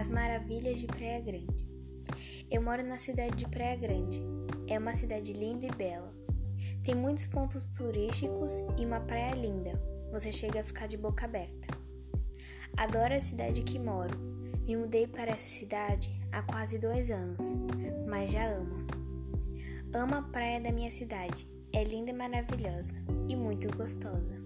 As maravilhas de Praia Grande. Eu moro na cidade de Praia Grande. É uma cidade linda e bela. Tem muitos pontos turísticos e uma praia linda. Você chega a ficar de boca aberta. Adoro a cidade que moro. Me mudei para essa cidade há quase dois anos, mas já amo. Amo a praia da minha cidade. É linda e maravilhosa e muito gostosa.